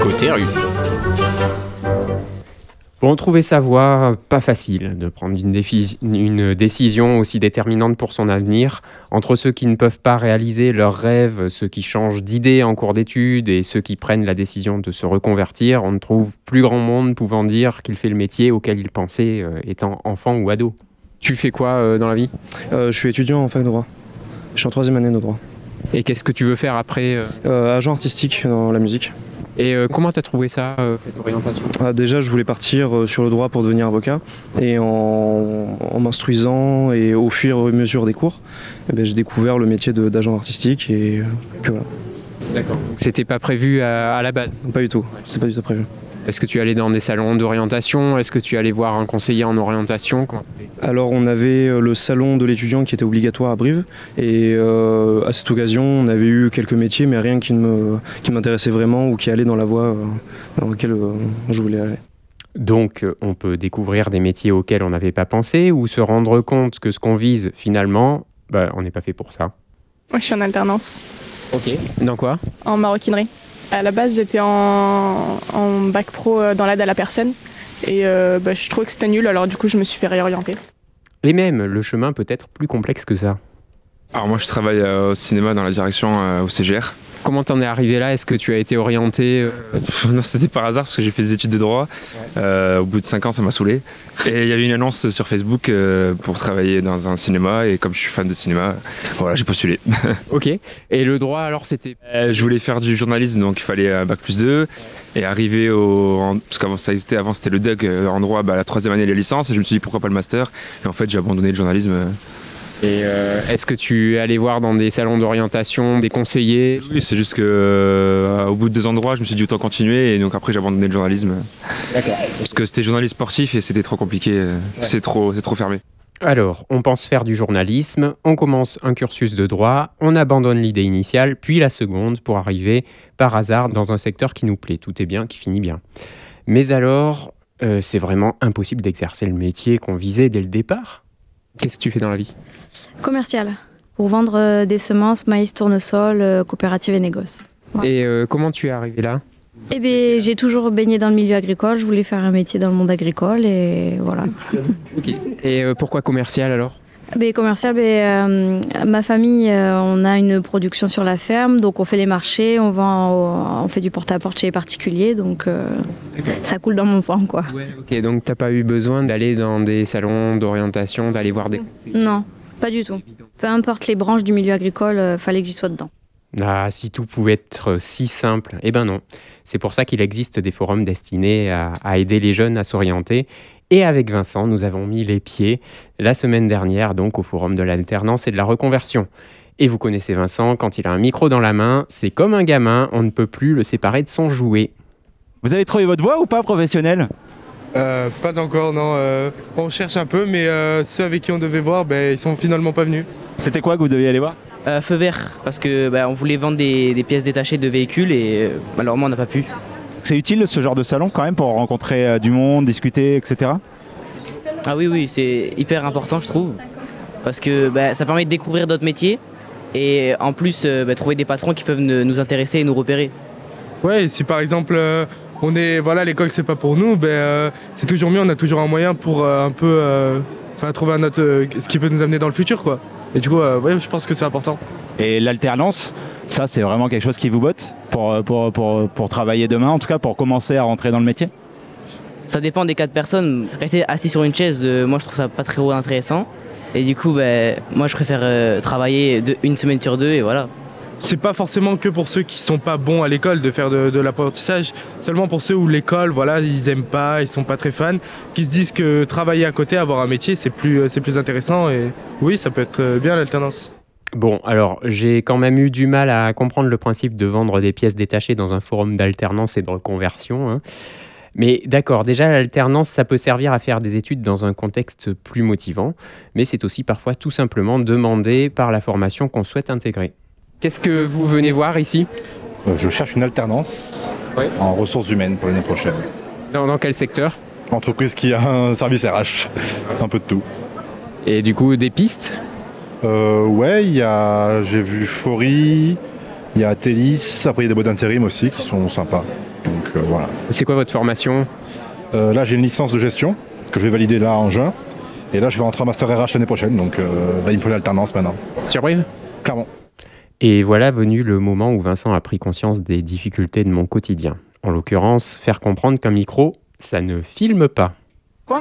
Côté rue. Bon, trouver sa voie, pas facile de prendre une, une, décision aussi déterminante pour son avenir. Entre ceux qui ne peuvent pas réaliser leurs rêves, ceux qui changent d'idée en cours d'études et ceux qui prennent la décision de se reconvertir, on ne trouve plus grand monde pouvant dire qu'il fait le métier auquel il pensait euh, étant enfant ou ado. Tu fais quoi euh, dans la vie? Euh, Je suis étudiant en fac de droit. Je suis en troisième année de droit. Et qu'est-ce que tu veux faire après Agent artistique dans la musique. Et euh, comment tu as trouvé ça, euh, cette orientation? Ah, Déjà, je voulais partir euh, sur le droit pour devenir avocat. Et en, m'instruisant et au fur et à mesure des cours, eh ben, j'ai découvert le métier d'agent artistique. Et puis voilà. D'accord. C'était pas prévu à, la base? Pas du tout. C'est pas du tout prévu. Est-ce que tu allais dans des salons d'orientation? Est-ce que tu allais voir un conseiller en orientation Alors on avait euh, le salon de l'étudiant qui était obligatoire à Brive et euh, à cette occasion on avait eu quelques métiers mais rien qui, me, qui m'intéressait vraiment ou qui allait dans la voie euh, dans laquelle je voulais aller. Donc on peut découvrir des métiers auxquels on n'avait pas pensé ou se rendre compte que ce qu'on vise finalement, bah, on n'est pas fait pour ça? Moi je suis en alternance. Ok. Dans quoi? En maroquinerie. À la base, j'étais en, bac pro euh, dans l'aide à la personne. Et euh, bah, je trouvais que c'était nul, alors du coup, je me suis fait réorienter. Et même, le chemin peut être plus complexe que ça. Alors moi, je travaille euh, au cinéma dans la direction au CGR. Comment t'en es arrivé là? Est-ce que tu as été orienté euh? Non, c'était par hasard parce que j'ai fait des études de droit. Euh, au bout de 5 ans, ça m'a saoulé. Et il y avait une annonce sur Facebook euh, pour travailler dans un cinéma. Et comme je suis fan de cinéma, voilà, j'ai postulé. ok. Et le droit, alors, c'était? Je voulais faire du journalisme, donc il fallait un bac plus 2. Et arriver au. Parce qu'avant, ça existait avant, c'était le DUG en droit, bah, la troisième année de la licence. Et je me suis dit pourquoi pas le master? Et en fait, j'ai abandonné le journalisme. Et euh, est-ce que tu es allé voir dans des salons d'orientation des conseillers? Oui, c'est juste que euh, au bout de deux endroits, je me suis dit autant continuer et donc après j'ai abandonné le journalisme. D'accord. Parce que c'était journaliste sportif et c'était trop compliqué, c'est trop, c'est trop fermé. Alors, on pense faire du journalisme, on commence un cursus de droit, on abandonne l'idée initiale, puis la seconde pour arriver par hasard dans un secteur qui nous plaît. Tout est bien, qui finit bien. Mais alors, euh, c'est vraiment impossible d'exercer le métier qu'on visait dès le départ? Qu'est-ce que tu fais dans la vie? Commercial, pour vendre euh, des semences, maïs, tournesol, euh, coopérative et négoce. Et euh, comment tu es arrivé là? Eh bien, j'ai toujours baigné dans le milieu agricole. Je voulais faire un métier dans le monde agricole et voilà. Et pourquoi commercial alors? Ben, commercial, ben, ma famille, on a une production sur la ferme, donc on fait les marchés, on vend, on fait du porte-à-porte chez les particuliers, donc ça coule dans mon sang, quoi. ok, donc t'as pas eu besoin d'aller dans des salons d'orientation, d'aller voir des. Non, pas du tout. Peu importe les branches du milieu agricole, euh, fallait que j'y sois dedans. Ah, si tout pouvait être si simple, eh ben non. C'est pour ça qu'il existe des forums destinés à, aider les jeunes à s'orienter. Et avec Vincent, nous avons mis les pieds la semaine dernière, donc au forum de l'alternance et de la reconversion. Et vous connaissez Vincent, quand il a un micro dans la main, c'est comme un gamin, on ne peut plus le séparer de son jouet. Vous avez trouvé votre voie ou pas professionnelle euh, pas encore, non. Euh, on cherche un peu, mais euh, ceux avec qui on devait voir, ben, ils sont finalement pas venus. C'était quoi que vous deviez aller voir? Feu vert, parce que ben, on voulait vendre des, pièces détachées de véhicules et malheureusement on n'a pas pu. C'est utile ce genre de salon quand même pour rencontrer du monde, discuter, etc. Ah oui, oui, c'est hyper important je trouve, parce que ben, ça permet de découvrir d'autres métiers et en plus trouver des patrons qui peuvent nous intéresser et nous repérer. Ouais, si par exemple on est voilà l'école c'est pas pour nous, ben euh, c'est toujours mieux, on a toujours un moyen pour euh, un peu euh, enfin trouver un autre ce qui peut nous amener dans le futur quoi. Et du coup ouais, je pense que c'est important. Et l'alternance, ça c'est vraiment quelque chose qui vous botte? Pour, pour, pour, pour, travailler demain, en tout cas pour commencer à rentrer dans le métier Ça dépend des quatre personnes. Rester assis sur une chaise, moi je trouve ça pas très intéressant. Et du coup, ben, moi je préfère travailler de, une semaine sur deux et voilà c'est pas forcément que pour ceux qui sont pas bons à l'école de faire de, l'apprentissage, seulement pour ceux où l'école, voilà, ils aiment pas, ils sont pas très fans, qui se disent que travailler à côté, avoir un métier, c'est plus, euh, c'est plus intéressant et oui, ça peut être euh, bien l'alternance. Bon, alors j'ai quand même eu du mal à comprendre le principe de vendre des pièces détachées dans un forum d'alternance et de reconversion. Hein. Mais d'accord, déjà l'alternance, ça peut servir à faire des études dans un contexte plus motivant, mais c'est aussi parfois tout simplement demandé par la formation qu'on souhaite intégrer. Qu'est-ce que vous venez voir ici? Euh, Je cherche une alternance en ressources humaines pour l'année prochaine. Dans, quel secteur? Entreprise qui a un service RH, un peu de tout. Et du coup, des pistes? Euh, Ouais, j'ai vu Fori, Il y a Télis, après il y a des boîtes d'intérim aussi qui sont sympas. Donc euh, voilà. C'est quoi votre formation Euh, là j'ai une licence de gestion que je vais valider là en juin. Et là je vais rentrer en master RH l'année prochaine. Donc euh, là il me faut l'alternance maintenant. Sur Brive Clairement. Et voilà venu le moment où Vincent a pris conscience des difficultés de mon quotidien. En l'occurrence, faire comprendre qu'un micro, ça ne filme pas.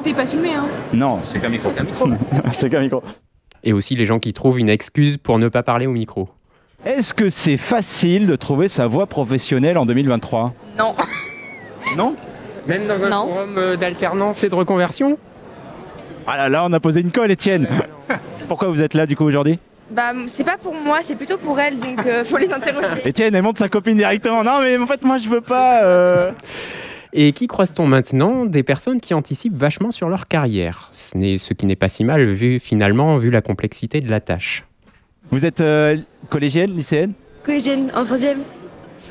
T'es pas filmé, hein? Non, c'est qu'un micro. c'est qu'un micro. Et aussi les gens qui trouvent une excuse pour ne pas parler au micro. Est-ce que c'est facile de trouver sa voie professionnelle en 2023 Non. Non? Même dans un Non. forum euh, d'alternance et de reconversion? Ah là là, on a posé une colle, Étienne. Pourquoi vous êtes là du coup aujourd'hui? Bah, c'est pas pour moi, c'est plutôt pour elle, donc euh, faut les interroger. Étienne, elle montre sa copine directement. Non, mais en fait, moi, je veux pas. euh. Et qui croise-t-on maintenant? Des personnes qui anticipent vachement sur leur carrière. Ce, n'est, ce qui n'est pas si mal vu finalement, vu la complexité de la tâche. Vous êtes euh, collégienne, lycéenne? Collégienne, en troisième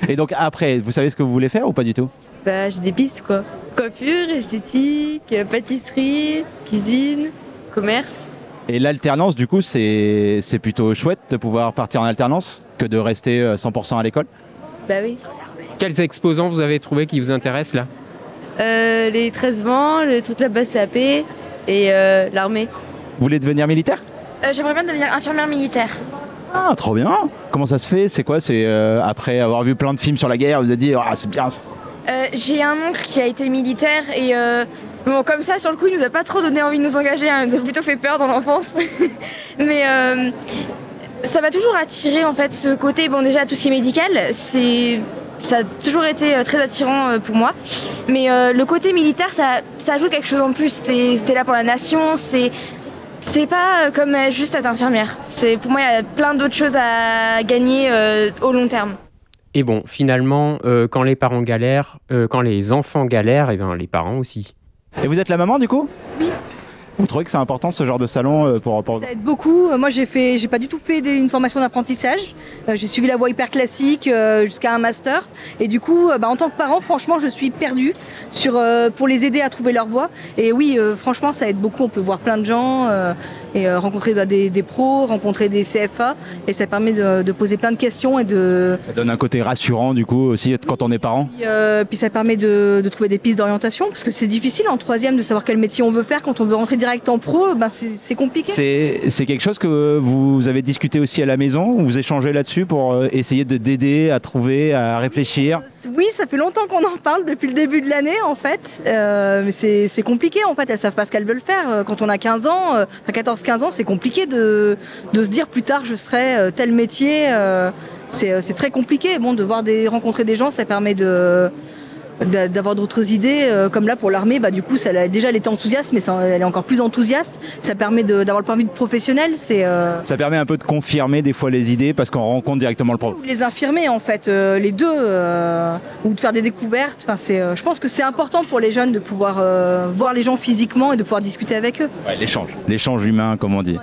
Et donc après, vous savez ce que vous voulez faire ou pas du tout? Bah, j'ai des pistes quoi. Coiffure, esthétique, euh, pâtisserie, cuisine, commerce. Et l'alternance, du coup, c'est c'est plutôt chouette de pouvoir partir en alternance que de rester euh, 100% à l'école? Bah oui. Quels exposants vous avez trouvé qui vous intéressent là Euh, les 13 vents, le truc là-bas CAP et euh, l'armée. Vous voulez devenir militaire? Euh, J'aimerais bien devenir infirmière militaire. Ah, trop bien Comment ça se fait? C'est quoi? C'est euh, après avoir vu plein de films sur la guerre, vous êtes dit, ah, c'est bien ça. Euh, j'ai un oncle qui a été militaire et euh, bon, comme ça, sur le coup, il nous a pas trop donné envie de nous engager, hein, il nous a plutôt fait peur dans l'enfance. Mais euh, ça m'a toujours attiré en fait ce côté, bon déjà tout ce qui est médical, c'est ça a toujours été euh, très attirant euh, pour moi. Mais euh, le côté militaire, ça, ça ajoute quelque chose en plus. C'était c'était là pour la nation, c'est c'est pas comme juste être infirmière. C'est pour moi il y a plein d'autres choses à gagner euh, au long terme. Et bon, finalement, euh, quand les parents galèrent, euh, quand les enfants galèrent, et ben les parents aussi. Et vous êtes la maman, du coup? Oui. Vous trouvez que c'est important ce genre de salon euh, pour, pour... Ça aide beaucoup. Euh, Moi, j'ai fait, j'ai pas du tout fait une formation d'apprentissage. Euh, j'ai suivi la voie hyper classique jusqu'à un master. Et du coup, bah, en tant que parent, franchement, je suis perdue sur pour les aider à trouver leur voie. Et oui, franchement, ça aide beaucoup. On peut voir plein de gens et euh, rencontrer bah, des, des pros, rencontrer des CFA, et ça permet de, de poser plein de questions et de Ça donne un côté rassurant, du coup, aussi, quand on est parent puis, euh, puis ça permet de, de trouver des pistes d'orientation parce que c'est difficile en troisième de savoir quel métier on veut faire quand on veut rentrer direct en pro. Ben c'est compliqué. C'est quelque chose que vous avez discuté aussi à la maison, ou vous échangez là-dessus pour euh, essayer de d'aider à trouver, à réfléchir? Oui, ça fait longtemps qu'on en parle depuis le début de l'année en fait. Euh, mais c'est compliqué en fait. Elles savent pas ce qu'elles veulent faire. Quand on a 15 ans, euh, enfin 14-15 ans, c'est compliqué de, de se dire plus tard je serai euh, tel métier. euh, c'est euh, c'est très compliqué. Bon, de voir des, rencontrer des gens, ça permet de d'avoir d'autres idées euh, comme là pour l'armée bah du coup ça déjà elle était enthousiaste mais ça- elle est encore plus enthousiaste ça permet d'avoir le point de vue de professionnel c'est euh, Ça permet un peu de confirmer des fois les idées parce qu'on rencontre directement le pro. ou de les infirmer en fait, euh, les deux, euh, ou de faire des découvertes. Enfin, c'est, euh, je pense que c'est important pour les jeunes de pouvoir euh, voir les gens physiquement et de pouvoir discuter avec eux. Ouais, l'échange. L'échange humain, comme on dit.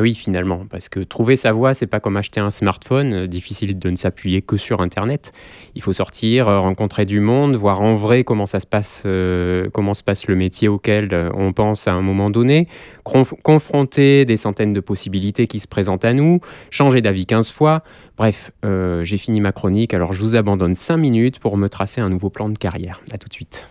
Oui, finalement, parce que trouver sa voie, c'est pas comme acheter un smartphone, euh, difficile de ne s'appuyer que sur Internet. Il faut sortir, euh, rencontrer du monde, voir en vrai comment ça se passe, euh, comment se passe le métier auquel on pense à un moment donné, conf- confronter des centaines de possibilités qui se présentent à nous, changer d'avis 15 fois. Bref, j'ai fini ma chronique, alors je vous abandonne 5 minutes pour me tracer un nouveau plan de carrière. À tout de suite.